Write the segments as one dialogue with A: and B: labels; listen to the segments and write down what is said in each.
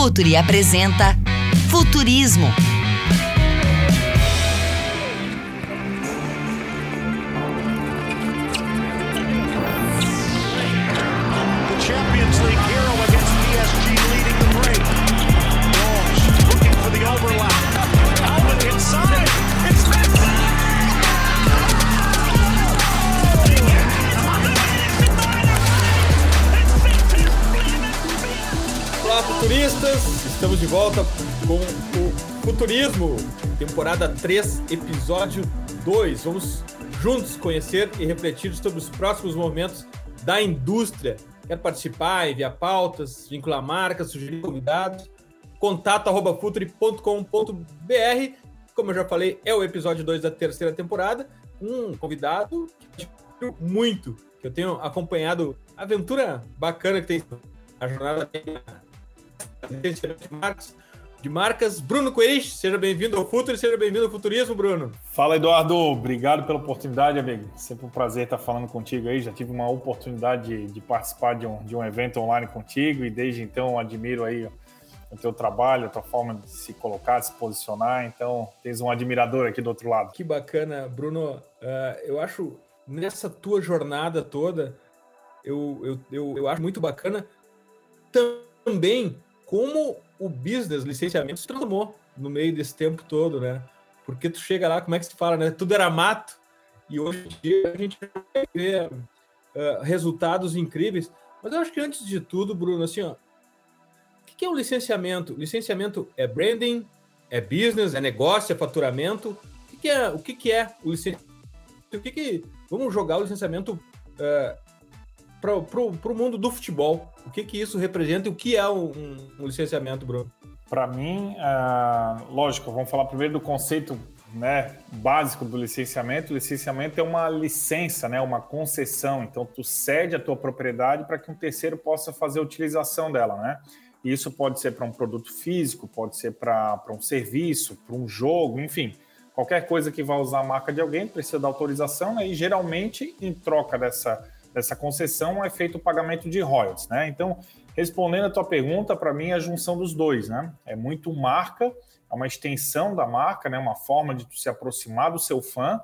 A: Futuri apresenta Futurismo.
B: Futuristas! Estamos de volta com o Futurismo, temporada 3, episódio 2. Vamos juntos conhecer e refletir sobre os próximos movimentos da indústria. Quer participar, enviar pautas, vincular marcas, sugerir convidados? Contato arroba futuri.com.br. Como eu já falei, é o episódio 2 da terceira temporada. Um convidado que muito, que eu tenho acompanhado aventura bacana que tem a jornada de marcas, de marcas. Bruno Coelho, seja bem-vindo ao Futuro, seja bem-vindo ao Futurismo, Bruno.
C: Fala, Eduardo. Obrigado pela oportunidade, amigo. Sempre um prazer estar falando contigo aí. Já tive uma oportunidade de, de participar de um, de um evento online contigo e desde então admiro aí o teu trabalho, a tua forma de se colocar, de se posicionar. Então, tens um admirador aqui do outro lado.
B: Que bacana, Bruno. Uh, eu acho nessa tua jornada toda, eu, eu, eu, eu acho muito bacana também como o business, licenciamento, se transformou no meio desse tempo todo, né? Porque tu chega lá, como é que se fala, né? Tudo era mato, e hoje em dia a gente vê uh, resultados incríveis. Mas eu acho que antes de tudo, Bruno, assim, ó, o que é o licenciamento? Licenciamento é branding, é business, é negócio, é faturamento. O que é o, que é o licenciamento? O que, que vamos jogar o licenciamento uh, para o mundo do futebol. O que, que isso representa e o que é um, um licenciamento, Bruno?
C: Para mim, uh, lógico, vamos falar primeiro do conceito né, básico do licenciamento. O licenciamento é uma licença, né, uma concessão. Então, tu cede a tua propriedade para que um terceiro possa fazer a utilização dela. Né? E isso pode ser para um produto físico, pode ser para um serviço, para um jogo, enfim. Qualquer coisa que vá usar a marca de alguém precisa da autorização, né? e geralmente, em troca dessa dessa concessão é feito o pagamento de royalties, né? Então, respondendo a tua pergunta, para mim é a junção dos dois, né? É muito marca, é uma extensão da marca, né? Uma forma de se aproximar do seu fã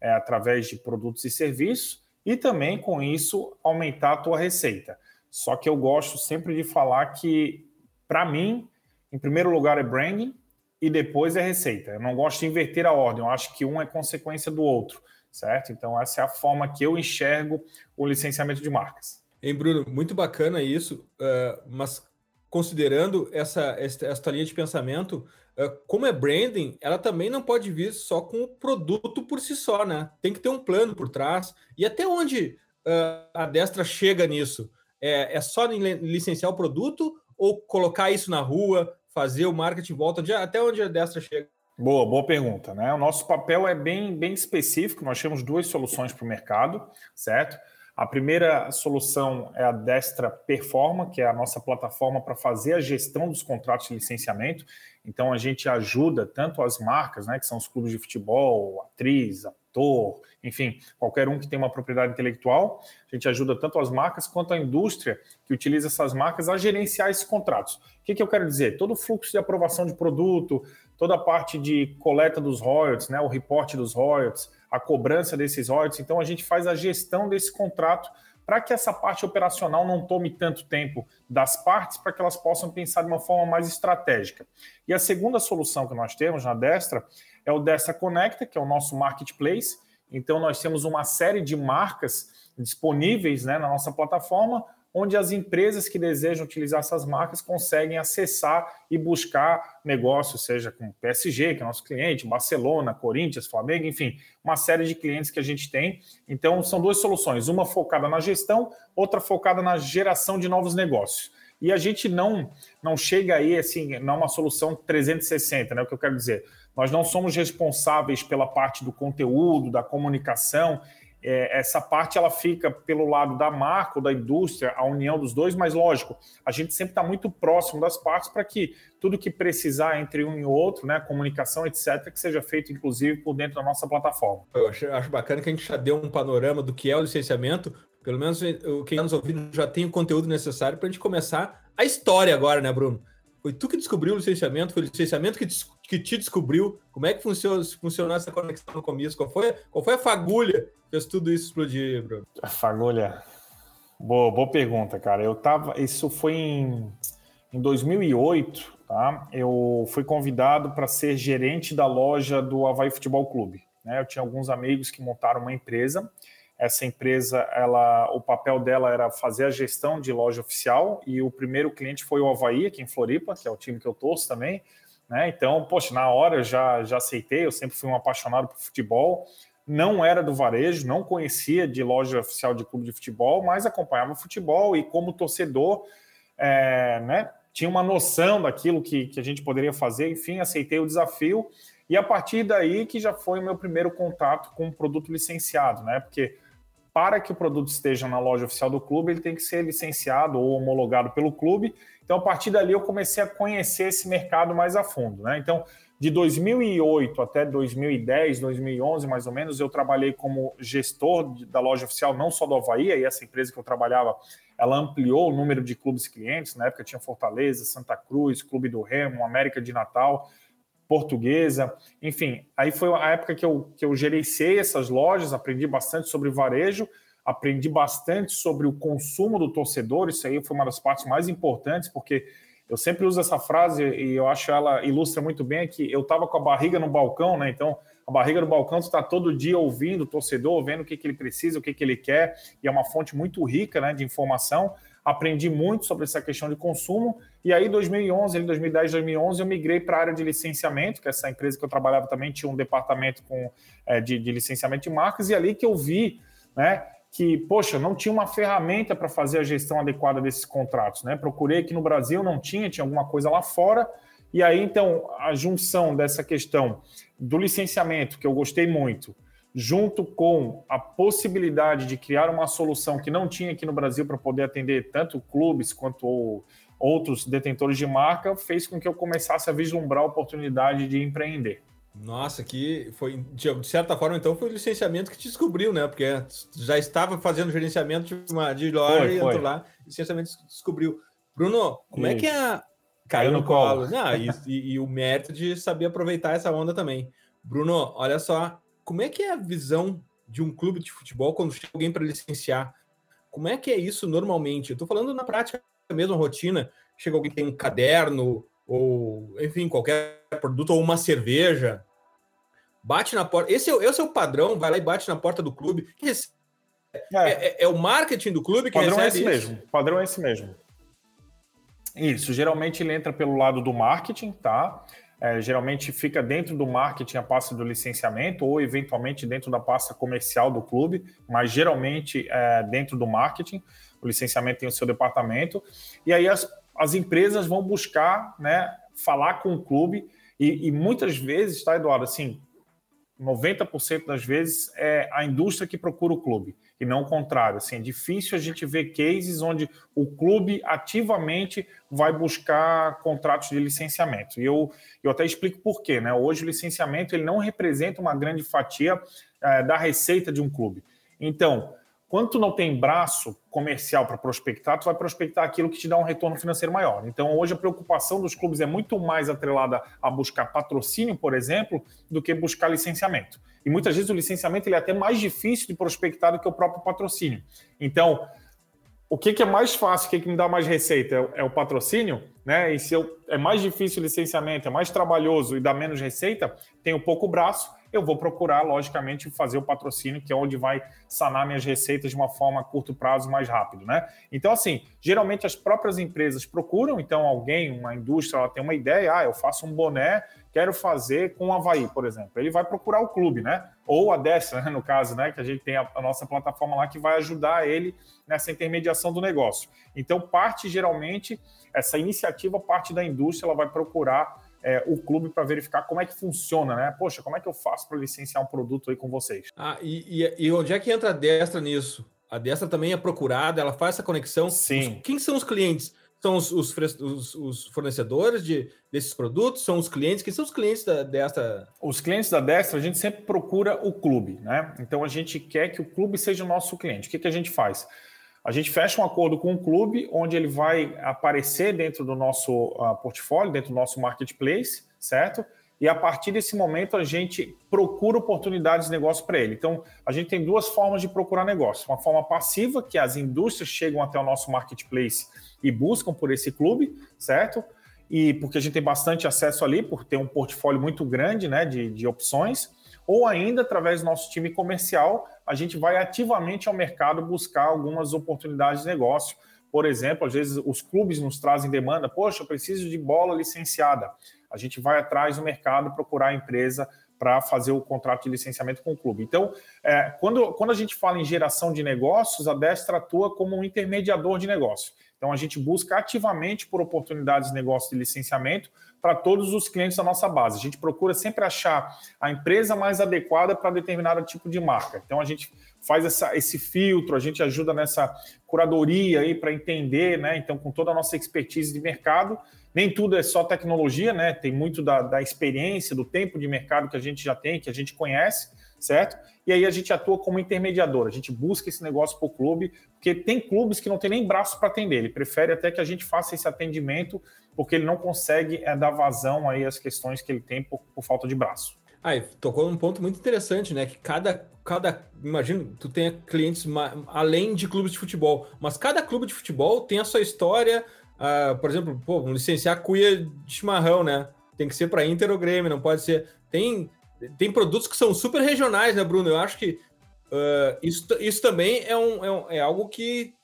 C: é, através de produtos e serviços e também com isso aumentar a tua receita. Só que eu gosto sempre de falar que para mim, em primeiro lugar é branding e depois é receita. Eu não gosto de inverter a ordem, eu acho que um é consequência do outro certo? Então, essa é a forma que eu enxergo o licenciamento de marcas.
B: Hein, Bruno, muito bacana isso, uh, mas considerando essa, essa, essa linha de pensamento, uh, como é branding, ela também não pode vir só com o produto por si só, né? Tem que ter um plano por trás. E até onde uh, a Destra chega nisso? É, é só licenciar o produto ou colocar isso na rua, fazer o marketing volta? De, até onde a Destra chega?
C: Boa, boa pergunta. Né? O nosso papel é bem, bem específico, nós temos duas soluções para o mercado, certo? A primeira solução é a Destra Performa, que é a nossa plataforma para fazer a gestão dos contratos de licenciamento. Então, a gente ajuda tanto as marcas, né, que são os clubes de futebol, atriz, ator, enfim, qualquer um que tem uma propriedade intelectual, a gente ajuda tanto as marcas quanto a indústria que utiliza essas marcas a gerenciar esses contratos. O que, que eu quero dizer? Todo o fluxo de aprovação de produto, toda a parte de coleta dos royalties, né, o reporte dos royalties, a cobrança desses royalties. Então, a gente faz a gestão desse contrato para que essa parte operacional não tome tanto tempo das partes, para que elas possam pensar de uma forma mais estratégica. E a segunda solução que nós temos na Destra é o Destra Conecta, que é o nosso marketplace. Então, nós temos uma série de marcas disponíveis né, na nossa plataforma, onde as empresas que desejam utilizar essas marcas conseguem acessar e buscar negócios, seja com PSG, que é nosso cliente, Barcelona, Corinthians, Flamengo, enfim, uma série de clientes que a gente tem. Então, são duas soluções, uma focada na gestão, outra focada na geração de novos negócios. E a gente não não chega aí assim, não é uma solução 360, né? O que eu quero dizer, nós não somos responsáveis pela parte do conteúdo, da comunicação é, essa parte ela fica pelo lado da marca ou da indústria, a união dos dois, mas lógico, a gente sempre está muito próximo das partes para que tudo que precisar entre um e outro, né, comunicação, etc., que seja feito, inclusive, por dentro da nossa plataforma.
B: Eu acho, acho bacana que a gente já deu um panorama do que é o licenciamento, pelo menos quem está nos ouvindo já tem o conteúdo necessário para a gente começar a história agora, né, Bruno? Foi tu que descobriu o licenciamento? Foi o licenciamento que, que te descobriu? Como é que funcionou, funcionou essa conexão no começo? Qual foi, qual foi a fagulha que fez tudo isso explodir, Bruno?
C: A fagulha. Boa, boa pergunta, cara. Eu tava. Isso foi em, em 2008, tá? Eu fui convidado para ser gerente da loja do Havaí Futebol Clube. Né? Eu tinha alguns amigos que montaram uma empresa essa empresa, ela, o papel dela era fazer a gestão de loja oficial e o primeiro cliente foi o Havaí, aqui em Floripa, que é o time que eu torço também. Né? Então, poxa, na hora eu já, já aceitei, eu sempre fui um apaixonado por futebol. Não era do varejo, não conhecia de loja oficial de clube de futebol, mas acompanhava futebol e, como torcedor, é, né, tinha uma noção daquilo que, que a gente poderia fazer. Enfim, aceitei o desafio. E a partir daí que já foi o meu primeiro contato com um produto licenciado, né? Porque para que o produto esteja na loja oficial do clube, ele tem que ser licenciado ou homologado pelo clube. Então, a partir dali, eu comecei a conhecer esse mercado mais a fundo. Né? Então, de 2008 até 2010, 2011, mais ou menos, eu trabalhei como gestor da loja oficial, não só do Havaí, e essa empresa que eu trabalhava, ela ampliou o número de clubes clientes. Na época tinha Fortaleza, Santa Cruz, Clube do Remo, América de Natal portuguesa, enfim, aí foi a época que eu, que eu gerenciei essas lojas, aprendi bastante sobre varejo, aprendi bastante sobre o consumo do torcedor, isso aí foi uma das partes mais importantes, porque eu sempre uso essa frase e eu acho ela ilustra muito bem que eu estava com a barriga no balcão, né? Então, a barriga no balcão está todo dia ouvindo o torcedor, vendo o que, que ele precisa, o que, que ele quer, e é uma fonte muito rica né, de informação aprendi muito sobre essa questão de consumo. E aí, 2011, em 2010, 2011, eu migrei para a área de licenciamento, que essa empresa que eu trabalhava também tinha um departamento com, é, de, de, licenciamento de marcas, e ali que eu vi né, que, poxa, não tinha uma ferramenta para fazer a gestão adequada desses contratos. Né? Procurei aqui no Brasil, não tinha, tinha alguma coisa lá fora. E aí, então, a junção dessa questão do licenciamento, que eu gostei muito, junto com a possibilidade de criar uma solução que não tinha aqui no Brasil para poder atender tanto clubes quanto outros detentores de marca, fez com que eu começasse a vislumbrar a oportunidade de empreender.
B: Nossa, que foi, de certa forma, então, foi o licenciamento que te descobriu, né? Porque já estava fazendo gerenciamento de, uma, de loja foi, e entrou lá, licenciamento descobriu. Bruno, como Isso. é que é a. Caiu, Caiu no colo. colo. Ah, e, e, e o mérito de saber aproveitar essa onda também. Bruno, olha só, como é que é a visão de um clube de futebol quando chega alguém para licenciar? Como é que é isso normalmente? Eu estou falando na prática mesmo, a rotina. Chega alguém que tem um caderno, ou enfim, qualquer produto, ou uma cerveja, bate na porta. Esse é, esse é o padrão, vai lá e bate na porta do clube. É, é, é, é o marketing do clube que
C: padrão
B: é
C: esse isso. mesmo. Padrão é esse mesmo. Isso, geralmente ele entra pelo lado do marketing, tá? É, geralmente fica dentro do marketing a pasta do licenciamento ou eventualmente dentro da pasta comercial do clube, mas geralmente é, dentro do marketing. Licenciamento tem o seu departamento e aí as, as empresas vão buscar, né, falar com o clube e, e muitas vezes, tá, Eduardo? Assim, 90% das vezes é a indústria que procura o clube e não o contrário. Assim, é difícil a gente ver cases onde o clube ativamente vai buscar contratos de licenciamento. E eu, eu até explico por quê. Né? Hoje o licenciamento ele não representa uma grande fatia é, da receita de um clube. Então, quando tu não tem braço comercial para prospectar, tu vai prospectar aquilo que te dá um retorno financeiro maior. Então, hoje a preocupação dos clubes é muito mais atrelada a buscar patrocínio, por exemplo, do que buscar licenciamento. E muitas vezes o licenciamento ele é até mais difícil de prospectar do que o próprio patrocínio. Então, o que, que é mais fácil, o que, que me dá mais receita? É, é o patrocínio, né? E se eu, é mais difícil o licenciamento, é mais trabalhoso e dá menos receita, tenho pouco braço, eu vou procurar, logicamente, fazer o patrocínio, que é onde vai sanar minhas receitas de uma forma a curto prazo mais rápido, né? Então, assim, geralmente as próprias empresas procuram, então alguém, uma indústria, ela tem uma ideia, ah, eu faço um boné, quero fazer com o Havaí, por exemplo. Ele vai procurar o clube, né? Ou a Destra, né, no caso, né? Que a gente tem a, a nossa plataforma lá que vai ajudar ele nessa intermediação do negócio. Então, parte geralmente, essa iniciativa parte da indústria, ela vai procurar é, o clube para verificar como é que funciona, né? Poxa, como é que eu faço para licenciar um produto aí com vocês?
B: Ah, e, e, e, onde é que entra a Destra nisso? A Destra também é procurada, ela faz essa conexão.
C: Sim.
B: Os, quem são os clientes? São os, os, os, fornecedores de, desses produtos? São os clientes? Quem são os clientes da Destra?
C: Os clientes da Destra, a gente sempre procura o clube, né? Então a gente quer que o clube seja o nosso cliente. O que, que a gente faz? A gente fecha um acordo com o clube, onde ele vai aparecer dentro do nosso uh, portfólio, dentro do nosso marketplace, certo? E a partir desse momento a gente procura oportunidades de negócio para ele. Então, a gente tem duas formas de procurar negócio. Uma forma passiva, que as indústrias chegam até o nosso marketplace e buscam por esse clube, certo? E porque a gente tem bastante acesso ali, por ter um portfólio muito grande né, de, de opções ou ainda através do nosso time comercial, a gente vai ativamente ao mercado buscar algumas oportunidades de negócio. Por exemplo, às vezes os clubes nos trazem demanda, poxa, eu preciso de bola licenciada. A gente vai atrás do mercado procurar a empresa para fazer o contrato de licenciamento com o clube. Então, é, quando, quando a gente fala em geração de negócios, a Destra atua como um intermediador de negócio. Então, a gente busca ativamente por oportunidades de negócio de licenciamento para todos os clientes da nossa base. A gente procura sempre achar a empresa mais adequada para determinado tipo de marca. Então a gente faz essa, esse filtro, a gente ajuda nessa curadoria aí para entender, né? Então, com toda a nossa expertise de mercado, nem tudo é só tecnologia, né? Tem muito da, da experiência, do tempo de mercado que a gente já tem, que a gente conhece, certo? E aí a gente atua como intermediador, a gente busca esse negócio para o clube, porque tem clubes que não tem nem braço para atender, ele prefere até que a gente faça esse atendimento porque ele não consegue é, dar vazão aí às questões que ele tem por, por falta de braço.
B: Ah, tocou num ponto muito interessante, né? Que cada, cada, imagino, tu tenha clientes além de clubes de futebol, mas cada clube de futebol tem a sua história. Uh, por exemplo, pô, licenciar cuia de chimarrão, né? Tem que ser para Inter ou Grêmio, não pode ser. Tem, tem produtos que são super regionais, né, Bruno? Eu acho que uh, isso, isso também é, um, é, um, é algo que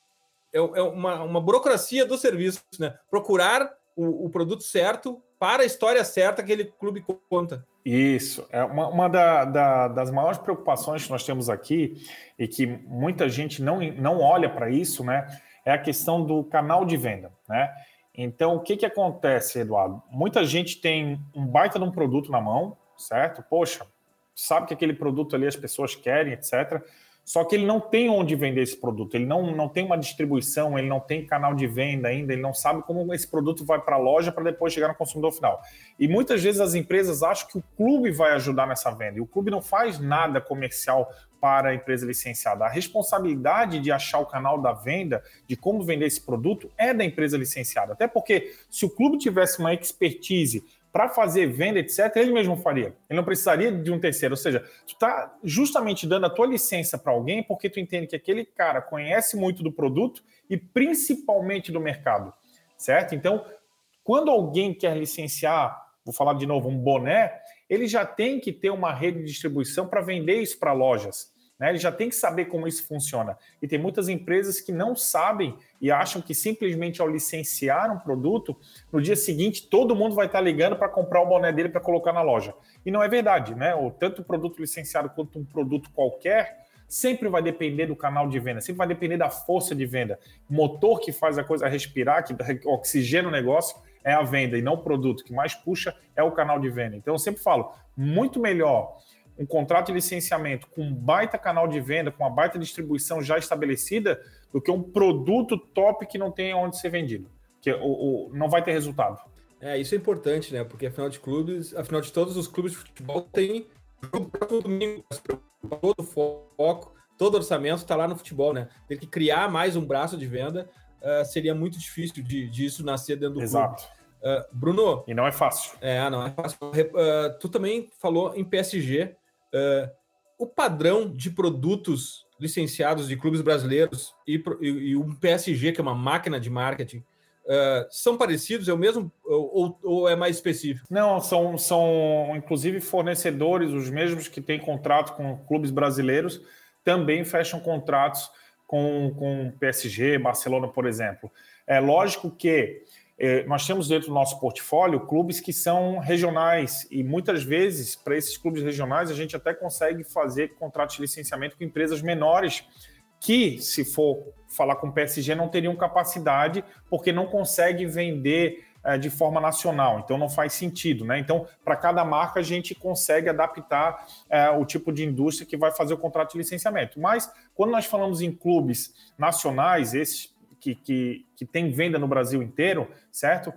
B: é, é uma, uma burocracia do serviço, né? Procurar o, o, produto certo para a história certa que aquele clube conta.
C: Isso. É uma, uma da, da, das maiores preocupações que nós temos aqui e que muita gente não, não olha para isso, né? É a questão do canal de venda, né? Então, o que, que acontece, Eduardo? Muita gente tem um baita de um produto na mão, certo? Poxa, sabe que aquele produto ali as pessoas querem, etc. Só que ele não tem onde vender esse produto, ele não, não tem uma distribuição, ele não tem canal de venda ainda, ele não sabe como esse produto vai para a loja para depois chegar no consumidor final. E muitas vezes as empresas acham que o clube vai ajudar nessa venda, e o clube não faz nada comercial para a empresa licenciada. A responsabilidade de achar o canal da venda, de como vender esse produto, é da empresa licenciada. Até porque se o clube tivesse uma expertise para fazer venda, etc., ele mesmo faria. Ele não precisaria de um terceiro. Ou seja, tu está justamente dando a tua licença para alguém porque tu entende que aquele cara conhece muito do produto e principalmente do mercado, certo? Então, quando alguém quer licenciar, vou falar de novo, um boné, ele já tem que ter uma rede de distribuição para vender isso para lojas. Né? Ele já tem que saber como isso funciona. E tem muitas empresas que não sabem e acham que simplesmente ao licenciar um produto, no dia seguinte todo mundo vai estar ligando para comprar o boné dele para colocar na loja. E não é verdade, né? Ou tanto o produto licenciado quanto um produto qualquer sempre vai depender do canal de venda, sempre vai depender da força de venda. O motor que faz a coisa respirar, que oxigena o negócio, é a venda e não o produto. O que mais puxa é o canal de venda. Então eu sempre falo, muito melhor um contrato de licenciamento com um baita canal de venda, com uma baita distribuição já estabelecida, do que um produto top que não tem onde ser vendido, que o, o não vai ter resultado.
B: É, isso é importante, né? Porque afinal de clubes, afinal de todos os clubes de futebol tem todo domingo, todo foco, todo orçamento está lá no futebol, né? Ter que criar mais um braço de venda uh, seria muito difícil de disso nascer dentro do
C: Exato.
B: clube. Uh, Bruno.
C: E não é fácil.
B: É, não é fácil. Uh, tu também falou em PSG. Uh, o padrão de produtos licenciados de clubes brasileiros e, e, e um PSG, que é uma máquina de marketing, uh, são parecidos? É o mesmo ou, ou, é mais específico?
C: Não, são, são inclusive fornecedores, os mesmos que têm contrato com clubes brasileiros, também fecham contratos com, com PSG, Barcelona, por exemplo. É lógico que nós temos dentro do nosso portfólio clubes que são regionais e muitas vezes, para esses clubes regionais, a gente até consegue fazer contratos de licenciamento com empresas menores que, se for falar com o PSG, não teriam capacidade porque não consegue vender é, de forma nacional, então não faz sentido, né? Então, para cada marca, a gente consegue adaptar é, o tipo de indústria que vai fazer o contrato de licenciamento. Mas, quando nós falamos em clubes nacionais, esses que, que, que tem venda no Brasil inteiro, certo?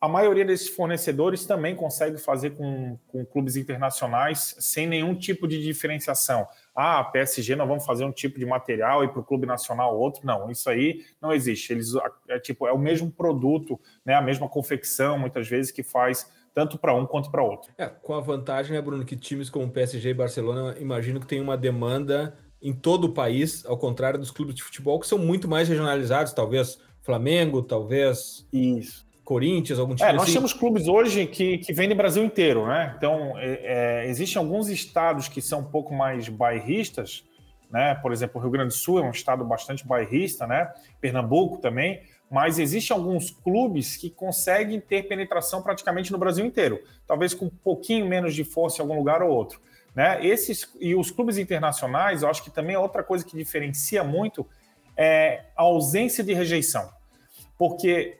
C: a maioria desses fornecedores também consegue fazer com, com clubes internacionais sem nenhum tipo de diferenciação. Ah, PSG nós vamos fazer um tipo de material e para o clube nacional outro. Não, isso aí não existe. Eles é tipo é o mesmo produto, né, a mesma confecção, muitas vezes que faz tanto para um quanto para outro.
B: É, com a vantagem, né, Bruno, que times como PSG e Barcelona, imagino que tem uma demanda em todo o país, ao contrário dos clubes de futebol que são muito mais regionalizados, talvez Flamengo, talvez
C: isso.
B: Corinthians, algum time
C: é, nós assim. temos clubes hoje que, que vendem Brasil inteiro, né? Então, é, é, existem alguns estados que são um pouco mais bairristas, né? Por exemplo, o Rio Grande do Sul é um estado bastante bairrista, né? Pernambuco também, mas existem alguns clubes que conseguem ter penetração praticamente no Brasil inteiro, talvez com um pouquinho menos de força em algum lugar ou outro. Né? Esses e os clubes internacionais, eu acho que também é outra coisa que diferencia muito é a ausência de rejeição. Porque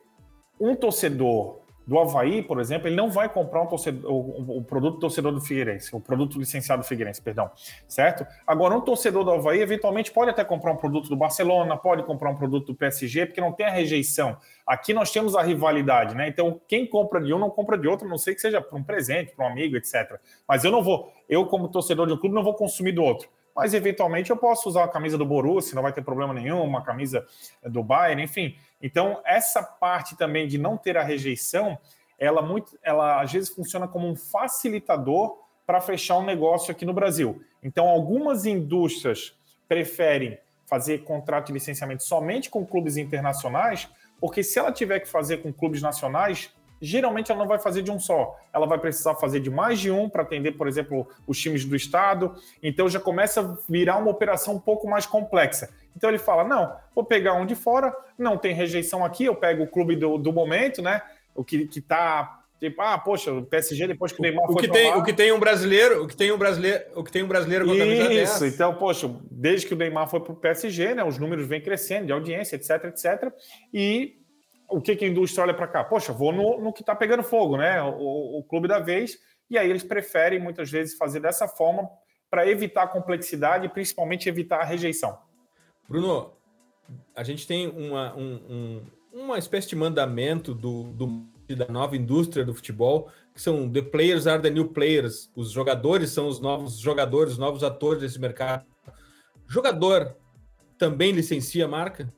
C: um torcedor do Havaí, por exemplo, ele não vai comprar um torcedor, o, o, produto torcedor do Figueirense, o produto licenciado do Figueirense, perdão, certo? Agora, um torcedor do Havaí, eventualmente, pode até comprar um produto do Barcelona, pode comprar um produto do PSG, porque não tem a rejeição. Aqui nós temos a rivalidade, né? Então, quem compra de um não compra de outro, a não sei que seja para um presente, para um amigo, etc. Mas eu não vou, eu como torcedor de um clube, não vou consumir do outro mas eventualmente eu posso usar a camisa do Borussia, não vai ter problema nenhum, uma camisa do Bayern, enfim. Então, essa parte também de não ter a rejeição, ela muito, ela às vezes funciona como um facilitador para fechar um negócio aqui no Brasil. Então, algumas indústrias preferem fazer contrato de licenciamento somente com clubes internacionais, porque se ela tiver que fazer com clubes nacionais, geralmente ela não vai fazer de um só. Ela vai precisar fazer de mais de um para atender, por exemplo, os times do estado. Então já começa a virar uma operação um pouco mais complexa. Então ele fala: não, vou pegar um de fora, não tem rejeição aqui, eu pego o clube do, do momento, né? O que, que tá. Tipo, ah, poxa, o PSG depois que o Neymar
B: o
C: foi
B: que tem, O que tem um brasileiro, o que tem um brasileiro, o que tem um brasileiro com
C: Isso, então, poxa, desde que o Neymar foi para o PSG, né, os números vêm crescendo de audiência, etc, etc. E o que, que a indústria olha para cá? Poxa, vou no, no que está pegando fogo, né? O, o, clube da vez. E aí eles preferem muitas vezes fazer dessa forma para evitar a complexidade e principalmente evitar a rejeição.
B: Bruno, a gente tem uma, um, um, uma espécie de mandamento do, do, da nova indústria do futebol, que são the players are the new players. Os jogadores são os novos jogadores, os novos atores desse mercado. Jogador também licencia a marca?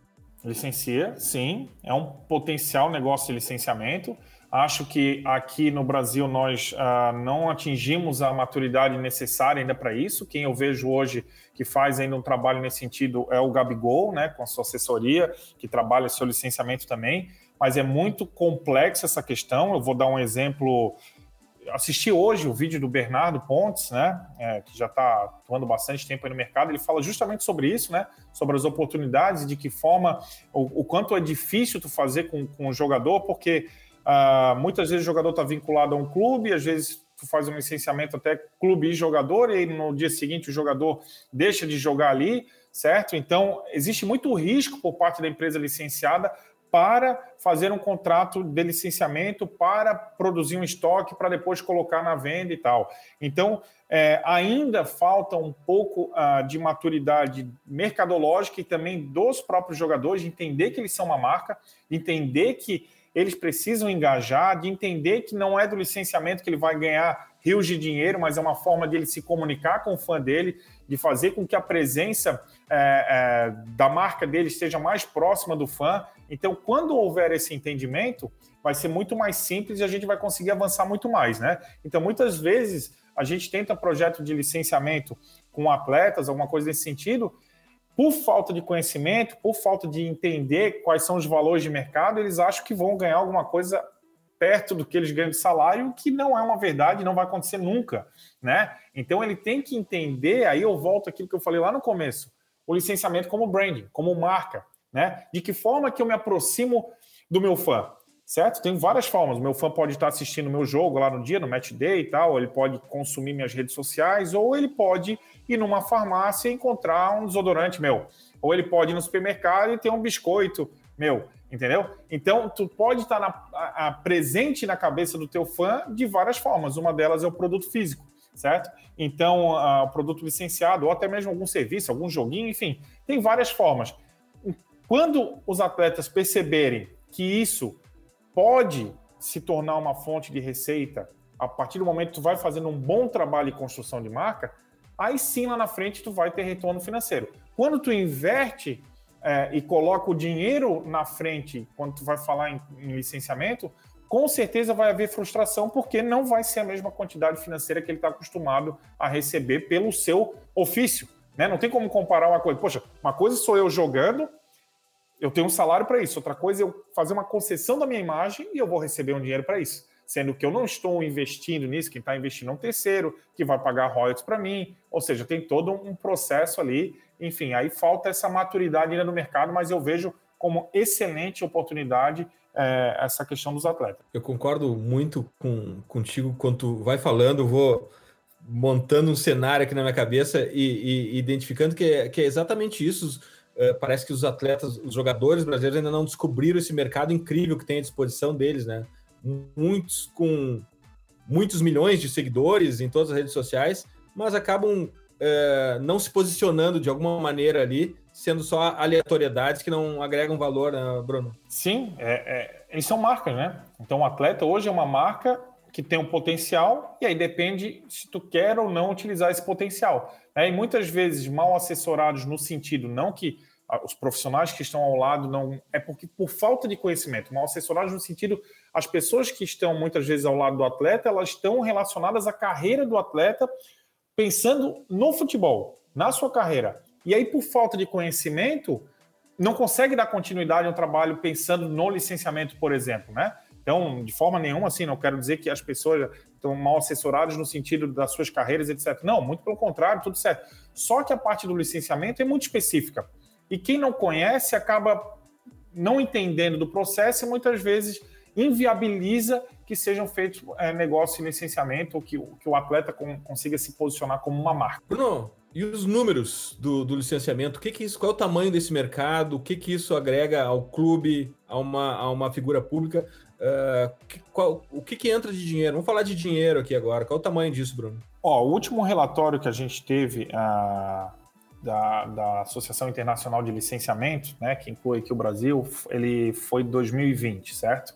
C: Licencia, sim. É um potencial negócio de licenciamento. Acho que aqui no Brasil nós ah, não atingimos a maturidade necessária ainda para isso. Quem eu vejo hoje que faz ainda um trabalho nesse sentido é o Gabigol, né, com a sua assessoria, que trabalha seu licenciamento também. Mas é muito complexa essa questão. Eu vou dar um exemplo assisti hoje o vídeo do Bernardo Pontes, né, é, que já está atuando bastante tempo no mercado, ele fala justamente sobre isso, né, sobre as oportunidades, de que forma, o, o quanto é difícil tu fazer com, com o jogador, porque uh, muitas vezes o jogador está vinculado a um clube, às vezes tu faz um licenciamento até clube e jogador, e no dia seguinte o jogador deixa de jogar ali, certo? Então, existe muito risco por parte da empresa licenciada para fazer um contrato de licenciamento, para produzir um estoque, para depois colocar na venda e tal. Então, é, ainda falta um pouco uh, de maturidade mercadológica e também dos próprios jogadores, de entender que eles são uma marca, de entender que eles precisam engajar, de entender que não é do licenciamento que ele vai ganhar rios de dinheiro, mas é uma forma de ele se comunicar com o fã dele, de fazer com que a presença é, é, da marca dele esteja mais próxima do fã. Então, quando houver esse entendimento, vai ser muito mais simples e a gente vai conseguir avançar muito mais, né? Então, muitas vezes a gente tenta projeto de licenciamento com atletas, alguma coisa nesse sentido, por falta de conhecimento, por falta de entender quais são os valores de mercado, eles acham que vão ganhar alguma coisa perto do que eles ganham de salário, que não é uma verdade, não vai acontecer nunca, né? Então ele tem que entender, aí eu volto aquilo que eu falei lá no começo, o licenciamento como branding, como marca, né? De que forma que eu me aproximo do meu fã, certo? Tem várias formas. O meu fã pode estar assistindo o meu jogo lá no dia, no match day e tal, ele pode consumir minhas redes sociais, ou ele pode ir numa farmácia e encontrar um desodorante meu, ou ele pode ir no supermercado e ter um biscoito meu entendeu? Então, tu pode estar na, a, a, presente na cabeça do teu fã de várias formas. Uma delas é o produto físico, certo? Então, o produto licenciado, ou até mesmo algum serviço, algum joguinho, enfim, tem várias formas. Quando os atletas perceberem que isso pode se tornar uma fonte de receita, a partir do momento que tu vai fazendo um bom trabalho de construção de marca, aí sim lá na frente tu vai ter retorno financeiro. Quando tu inverte é, e coloca o dinheiro na frente, quando tu vai falar em, em licenciamento, com certeza vai haver frustração, porque não vai ser a mesma quantidade financeira que ele está acostumado a receber pelo seu ofício. Né? Não tem como comparar uma coisa. Poxa, uma coisa sou eu jogando, eu tenho um salário para isso. Outra coisa é eu fazer uma concessão da minha imagem e eu vou receber um dinheiro para isso. Sendo que eu não estou investindo nisso, quem está investindo é um terceiro, que vai pagar royalties para mim. Ou seja, tem todo um processo ali. Enfim, aí falta essa maturidade ainda no mercado, mas eu vejo como excelente oportunidade é, essa questão dos atletas.
B: Eu concordo muito com, contigo quando tu vai falando, vou montando um cenário aqui na minha cabeça e, e identificando que é, que é, exatamente isso. Uh, parece que os atletas, os jogadores brasileiros ainda não descobriram esse mercado incrível que tem à disposição deles, né? Muitos com muitos milhões de seguidores em todas as redes sociais, mas acabam uh, não se posicionando de alguma maneira ali sendo só aleatoriedades que não agregam valor, né, Bruno?
C: Sim, é, é, eles são marcas, né? Então o atleta hoje é uma marca que tem um potencial e aí depende se tu quer ou não utilizar esse potencial. Né? E muitas vezes mal assessorados no sentido não que os profissionais que estão ao lado não é porque por falta de conhecimento, mal assessorados no sentido as pessoas que estão muitas vezes ao lado do atleta, elas estão relacionadas à carreira do atleta, pensando no futebol, na sua carreira. E aí, por falta de conhecimento, não consegue dar continuidade ao trabalho pensando no licenciamento, por exemplo, né? Então, de forma nenhuma, assim, não quero dizer que as pessoas estão mal assessoradas no sentido das suas carreiras, etc. Não, muito pelo contrário, tudo certo. Só que a parte do licenciamento é muito específica. E quem não conhece acaba não entendendo do processo e muitas vezes inviabiliza que sejam feitos é, negócios de licenciamento ou que, que o atleta com, consiga se posicionar como uma marca.
B: Bruno, e os números do, do, licenciamento? O que, que isso? Qual é o tamanho desse mercado? O que, que isso agrega ao clube, a uma, a uma figura pública? Uh, que, qual, o que, que entra de dinheiro? Vamos falar de dinheiro aqui agora. Qual o tamanho disso, Bruno?
C: Ó, o último relatório que a gente teve uh, da, da Associação Internacional de Licenciamento, né, que inclui aqui o Brasil, ele foi 2020, certo?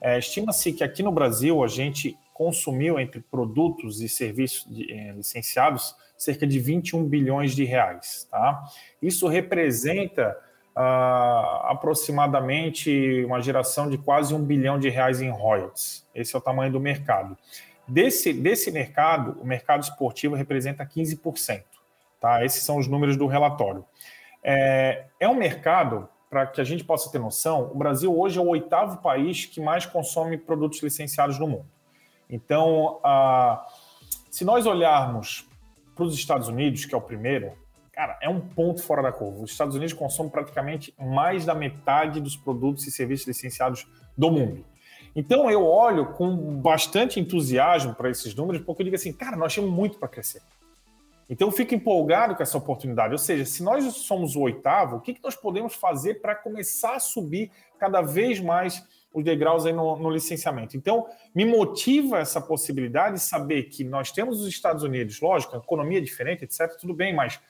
C: É, Estima-se que aqui no Brasil a gente consumiu entre produtos e serviços de, eh, licenciados cerca de 21 bilhões de reais. Tá? Isso representa aproximadamente uma geração de quase um bilhão de reais em royalties. Esse é o tamanho do mercado. Desse, desse mercado, o mercado esportivo representa 15%. Tá? Esses são os números do relatório. É, é um mercado, para que a gente possa ter noção, o Brasil hoje é o oitavo país que mais consome produtos licenciados no mundo. Então, se nós olharmos para os Estados Unidos, que é o primeiro, cara, é um ponto fora da curva. Os Estados Unidos consomem praticamente mais da metade dos produtos e serviços licenciados do mundo. Então eu olho com bastante entusiasmo para esses números, porque eu digo assim, cara, nós temos muito para crescer. Então eu fico empolgado com essa oportunidade. Ou seja, se nós somos o oitavo, o que, que nós podemos fazer para começar a subir cada vez mais os degraus aí no, no, licenciamento. Então, me motiva essa possibilidade de saber que nós temos os Estados Unidos, lógico, economia é diferente, etc., tudo bem, mas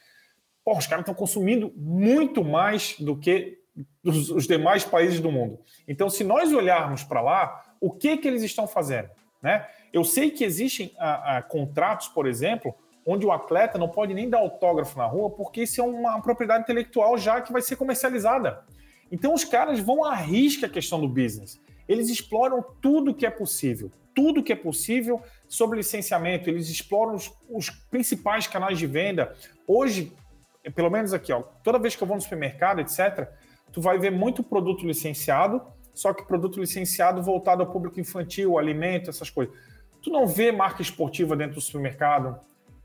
C: porra, os caras estão consumindo muito mais do que os, os, demais países do mundo. Então, se nós olharmos para lá, o que, que eles estão fazendo? Né? Eu sei que existem a, a, contratos, por exemplo, onde o atleta não pode nem dar autógrafo na rua, porque isso é uma propriedade intelectual já que vai ser comercializada. Então os caras vão à risca a questão do business. Eles exploram tudo que é possível, tudo que é possível sobre licenciamento. Eles exploram os, os principais canais de venda. Hoje, pelo menos aqui, ó, toda vez que eu vou no supermercado, etc., tu vai ver muito produto licenciado, só que produto licenciado voltado ao público infantil, alimento, essas coisas. Tu não vê marca esportiva dentro do supermercado.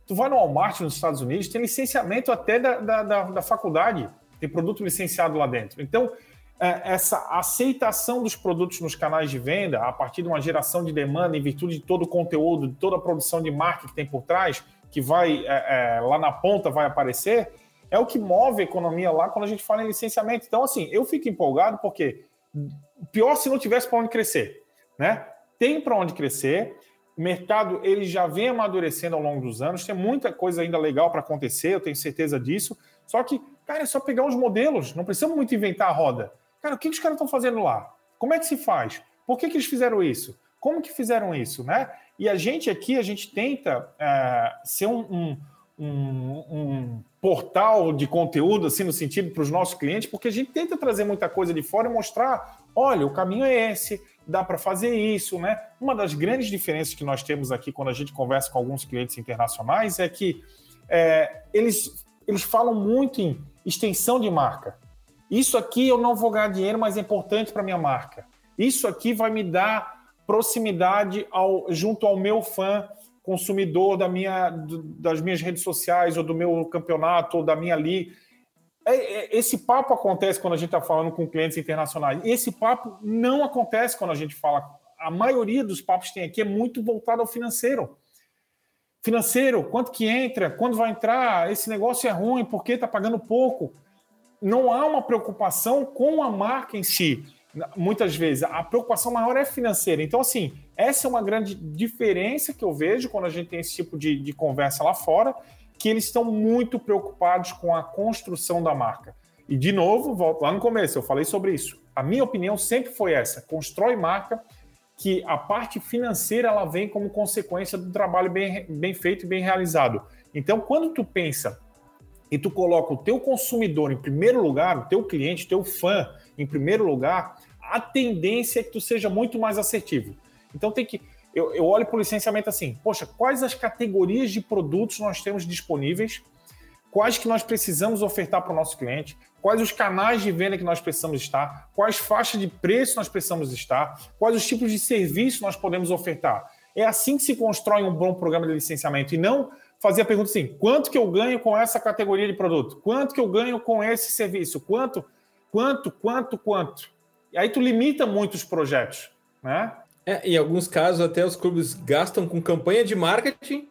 C: Tu vai no Walmart nos Estados Unidos, tem licenciamento até da, da, da, da faculdade tem produto licenciado lá dentro. Então, é, essa aceitação dos produtos nos canais de venda, a partir de uma geração de demanda, em virtude de todo o conteúdo, de toda a produção de marca que tem por trás, que vai é, é, lá na ponta vai aparecer, é o que move a economia lá quando a gente fala em licenciamento. Então, assim, eu fico empolgado porque pior se não tivesse para onde crescer, né? Tem para onde crescer. O mercado ele já vem amadurecendo ao longo dos anos, tem muita coisa ainda legal para acontecer, eu tenho certeza disso. Só que Cara, é só pegar os modelos, não precisamos muito inventar a roda. Cara, o que os caras estão fazendo lá? Como é que se faz? Por que, que eles fizeram isso? Como que fizeram isso, né? E a gente aqui, a gente tenta é, ser um, um, um, um, portal de conteúdo, assim, no sentido para os nossos clientes, porque a gente tenta trazer muita coisa de fora e mostrar, olha, o caminho é esse, dá para fazer isso, né? Uma das grandes diferenças que nós temos aqui quando a gente conversa com alguns clientes internacionais é que é, eles, eles falam muito em extensão de marca. Isso aqui eu não vou ganhar dinheiro, mas é importante para minha marca. Isso aqui vai me dar proximidade ao, junto ao meu fã consumidor da minha, das minhas redes sociais ou do meu campeonato ou da minha li. É, é, esse papo acontece quando a gente está falando com clientes internacionais. Esse papo não acontece quando a gente fala. A maioria dos papos que tem aqui é muito voltado ao financeiro. Financeiro, quanto que entra, quando vai entrar, esse negócio é ruim, por que está pagando pouco? Não há uma preocupação com a marca em si muitas vezes a preocupação maior é financeira. Então, assim, essa é uma grande diferença que eu vejo quando a gente tem esse tipo de, de conversa lá fora, que eles estão muito preocupados com a construção da marca. E, de novo, volto lá no começo, eu falei sobre isso. A minha opinião sempre foi essa: constrói marca, que a parte financeira ela vem como consequência do trabalho bem, bem feito e bem realizado. Então, quando tu pensa e tu coloca o teu consumidor em primeiro lugar, o teu cliente, o teu fã em primeiro lugar, a tendência é que tu seja muito mais assertivo. Então tem que. Eu, eu olho para o licenciamento assim, poxa, quais as categorias de produtos nós temos disponíveis, quais que nós precisamos ofertar para o nosso cliente, quais os canais de venda que nós precisamos estar, quais faixas de preço nós precisamos estar, quais os tipos de serviço nós podemos ofertar. É assim que se constrói um bom programa de licenciamento e não fazer a pergunta assim: quanto que eu ganho com essa categoria de produto? Quanto que eu ganho com esse serviço? Quanto, quanto, quanto, quanto? E aí tu limita muito os projetos, né?
B: É, em alguns casos, até os clubes gastam com campanha de marketing,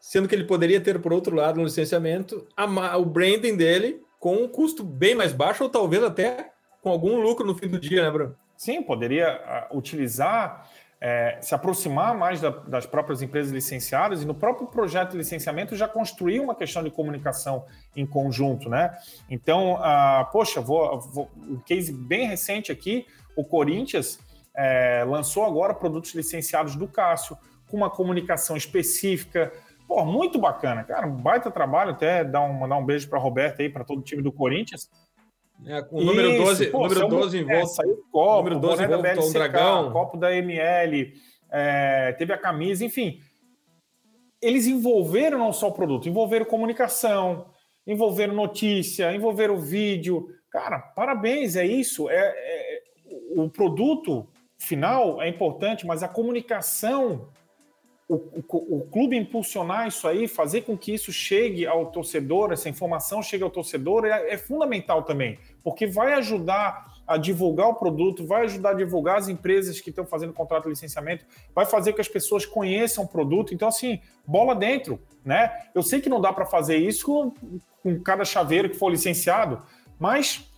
B: sendo que ele poderia ter, por outro lado, no licenciamento, a, o branding dele com um custo bem mais baixo, ou talvez até com algum lucro no fim do dia, né, Bruno?
C: Sim, poderia uh, utilizar é, se aproximar mais da, das próprias empresas licenciadas e no próprio projeto de licenciamento já construir uma questão de comunicação em conjunto, né? Então, ah, poxa, vou, vou, um case bem recente aqui, o Corinthians é, lançou agora produtos licenciados do Cássio com uma comunicação específica. Pô, muito bacana, cara, um baita trabalho, até dar um, mandar um beijo para a Roberta aí, para todo o time do Corinthians.
B: É, o número Isso, 12, pô, número 12 em volta.
C: É, copo, número 12 em volta BLCK, dragão. Copo da ML, é, teve a camisa, enfim. Eles envolveram não só o produto, envolveram comunicação, envolveram notícia, envolveram vídeo. Cara, parabéns, é isso. É, é, o produto final é importante, mas a comunicação o, o, o, clube impulsionar isso aí, fazer com que isso chegue ao torcedor, essa informação chegue ao torcedor, é, é, fundamental também, porque vai ajudar a divulgar o produto, vai ajudar a divulgar as empresas que estão fazendo contrato de licenciamento, vai fazer que as pessoas conheçam o produto. Então, assim, bola dentro, né? Eu sei que não dá para fazer isso com, com cada chaveiro que for licenciado, mas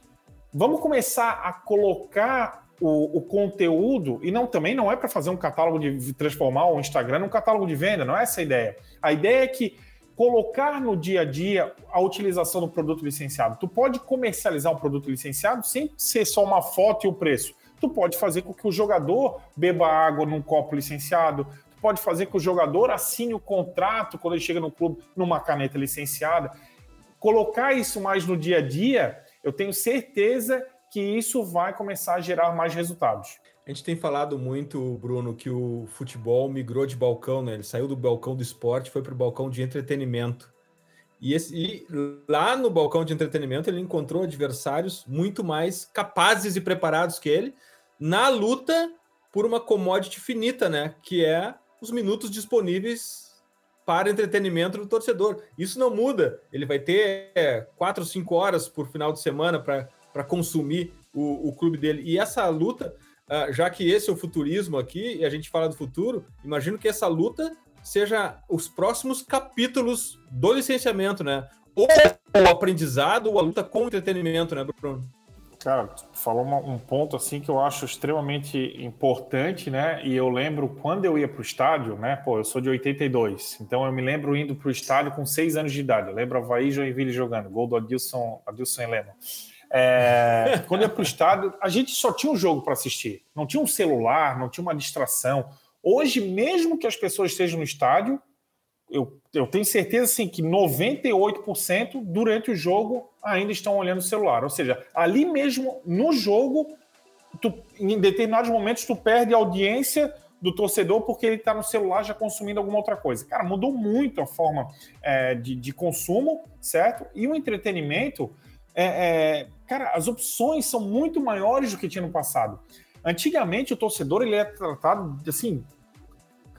C: vamos começar a colocar o, o, conteúdo, e não também não é para fazer um catálogo de transformar o Instagram num catálogo de venda, não é essa a ideia. A ideia é que colocar no dia a dia a utilização do produto licenciado. Tu pode comercializar um produto licenciado sem ser só uma foto e o preço. Tu pode fazer com que o jogador beba água num copo licenciado, tu pode fazer com que o jogador assine o contrato quando ele chega no clube numa caneta licenciada. Colocar isso mais no dia a dia, eu tenho certeza que isso vai começar a gerar mais resultados.
B: A gente tem falado muito, Bruno, que o futebol migrou de balcão, né? Ele saiu do balcão do esporte, foi para o balcão de entretenimento. E, esse, e, lá no balcão de entretenimento ele encontrou adversários muito mais capazes e preparados que ele na luta por uma commodity finita, né? Que é os minutos disponíveis para entretenimento do torcedor. Isso não muda. Ele vai ter é, quatro, cinco horas por final de semana para para consumir o, o, clube dele. E essa luta, uh, já que esse é o futurismo aqui, e a gente fala do futuro, imagino que essa luta seja os próximos capítulos do licenciamento, né? Ou o aprendizado, ou a luta com o entretenimento, né, Bruno?
C: Cara, falou uma, um ponto assim que eu acho extremamente importante, né? E eu lembro quando eu ia para o estádio, né? Pô, eu sou de 82, então eu me lembro indo para o estádio com seis anos de idade. Eu lembro Havaí Joinville jogando, gol do Adilson, Adilson Heleno. É, quando ia para o estádio, a gente só tinha um jogo para assistir. Não tinha um celular, não tinha uma distração. Hoje, mesmo que as pessoas estejam no estádio, eu, eu tenho certeza assim, que 98% durante o jogo ainda estão olhando o celular. Ou seja, ali mesmo no jogo, tu, em determinados momentos, tu perde a audiência do torcedor porque ele está no celular já consumindo alguma outra coisa. Cara, mudou muito a forma é, de, de, consumo, certo? E o entretenimento, é, é, cara, as opções são muito maiores do que tinha no passado. Antigamente, o torcedor ele é tratado assim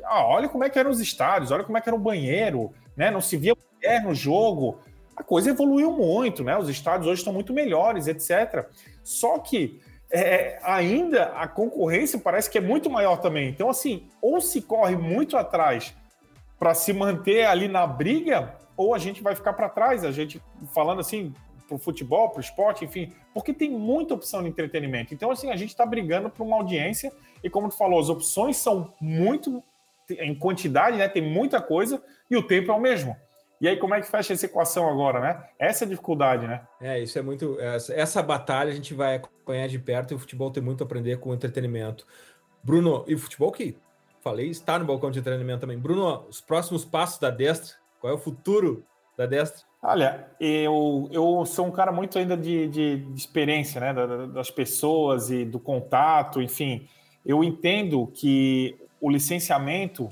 C: ah, olha como é que eram os estádios, olha como é que era o banheiro, né? Não se via mulher no jogo. A coisa evoluiu muito, né? Os estádios hoje estão muito melhores, etc. Só que é, ainda a concorrência parece que é muito maior também. Então, assim, ou se corre muito atrás para se manter ali na briga, ou a gente vai ficar para trás. A gente falando assim para o futebol, para o esporte, enfim, porque tem muita opção de entretenimento. Então, assim, a gente está brigando por uma audiência e, como tu falou, as opções são muito em quantidade, né? Tem muita coisa e o tempo é o mesmo. E aí, como é que fecha essa equação agora, né? Essa é a dificuldade, né?
B: É, isso é muito. Essa, essa batalha a gente vai acompanhar de perto e o futebol tem muito a aprender com o entretenimento. Bruno, e o futebol que falei está no balcão de treinamento também. Bruno, os próximos passos da Destra, qual é o futuro da Destra?
C: Olha, eu, eu sou um cara muito ainda de, de, de experiência, né? Das pessoas e do contato, enfim. Eu entendo que o licenciamento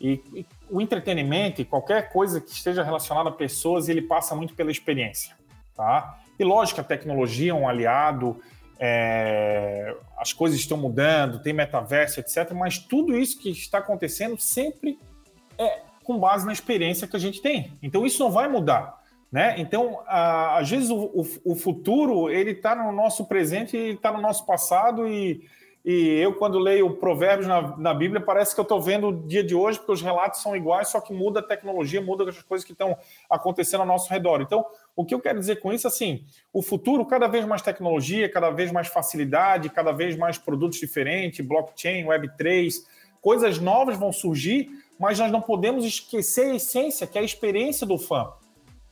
C: e, e, o entretenimento e qualquer coisa que esteja relacionada a pessoas, ele passa muito pela experiência, tá? E lógico, a tecnologia é um aliado, é, as coisas estão mudando, tem metaverso, etc. Mas tudo isso que está acontecendo sempre é com base na experiência que a gente tem. Então isso não vai mudar. Né? Então, a, às vezes o, o, o futuro ele está no nosso presente está no nosso passado e e eu, quando leio provérbios na, na Bíblia, parece que eu estou vendo o dia de hoje, porque os relatos são iguais, só que muda a tecnologia, muda as coisas que estão acontecendo ao nosso redor. Então, o que eu quero dizer com isso, assim, o futuro, cada vez mais tecnologia, cada vez mais facilidade, cada vez mais produtos diferentes, blockchain, Web3, coisas novas vão surgir, mas nós não podemos esquecer a essência, que é a experiência do fã.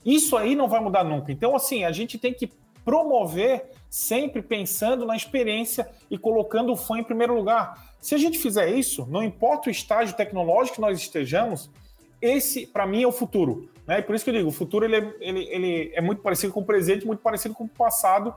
C: Isso aí não vai mudar nunca. Então, assim, a gente tem que promover sempre pensando na experiência e colocando o fã em primeiro lugar. Se a gente fizer isso, não importa o estágio tecnológico que nós estejamos, esse, para mim, é o futuro. Né? E por isso que eu digo, o futuro ele é, ele, ele é muito parecido com o presente, muito parecido com o passado,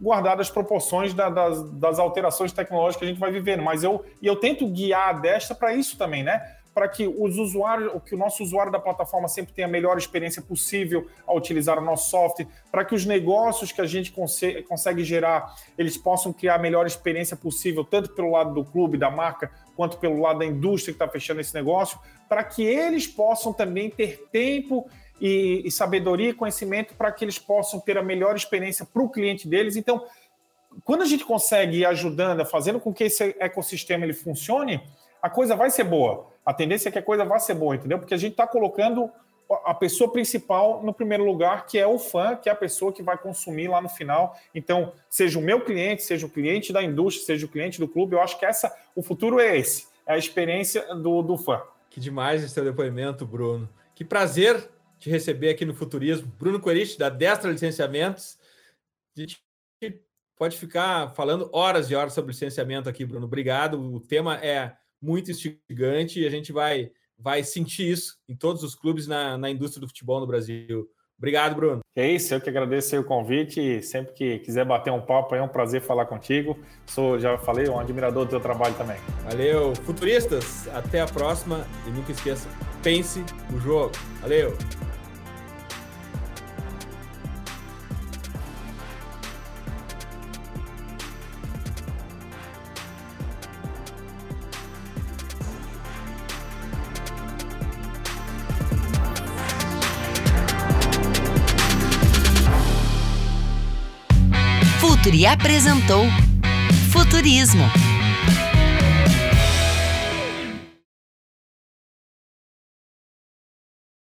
C: guardado as proporções da, das, das alterações tecnológicas que a gente vai vivendo. Mas eu, e eu tento guiar desta para isso também, né? Para que os usuários, que o nosso usuário da plataforma sempre tenha a melhor experiência possível ao utilizar o nosso software, para que os negócios que a gente consegue, consegue gerar, eles possam criar a melhor experiência possível, tanto pelo lado do clube, da marca, quanto pelo lado da indústria que está fechando esse negócio, para que eles possam também ter tempo e, e sabedoria e conhecimento para que eles possam ter a melhor experiência para o cliente deles. Então, quando a gente consegue ir ajudando, fazendo com que esse ecossistema ele funcione, a coisa vai ser boa. A tendência é que a coisa vai ser boa, entendeu? Porque a gente está colocando a pessoa principal no primeiro lugar, que é o fã, que é a pessoa que vai consumir lá no final. Então, seja o meu cliente, seja o cliente da indústria, seja o cliente do clube, eu acho que essa, o futuro é esse, é a experiência do, do fã.
B: Que demais esse depoimento, Bruno. Que prazer te receber aqui no Futurismo. Bruno Corich, da Destra Licenciamentos. A gente pode ficar falando horas e horas sobre licenciamento aqui, Bruno. Obrigado. O tema é muito instigante e a gente vai, vai sentir isso em todos os clubes na, na indústria do futebol no Brasil. Obrigado, Bruno.
C: É isso, eu que agradeço o convite. Sempre que quiser bater um papo, é um prazer falar contigo. Sou, já falei, um admirador do teu trabalho também.
B: Valeu, futuristas. Até a próxima e nunca esqueça, pense no jogo. Valeu.
A: Apresentou Futurismo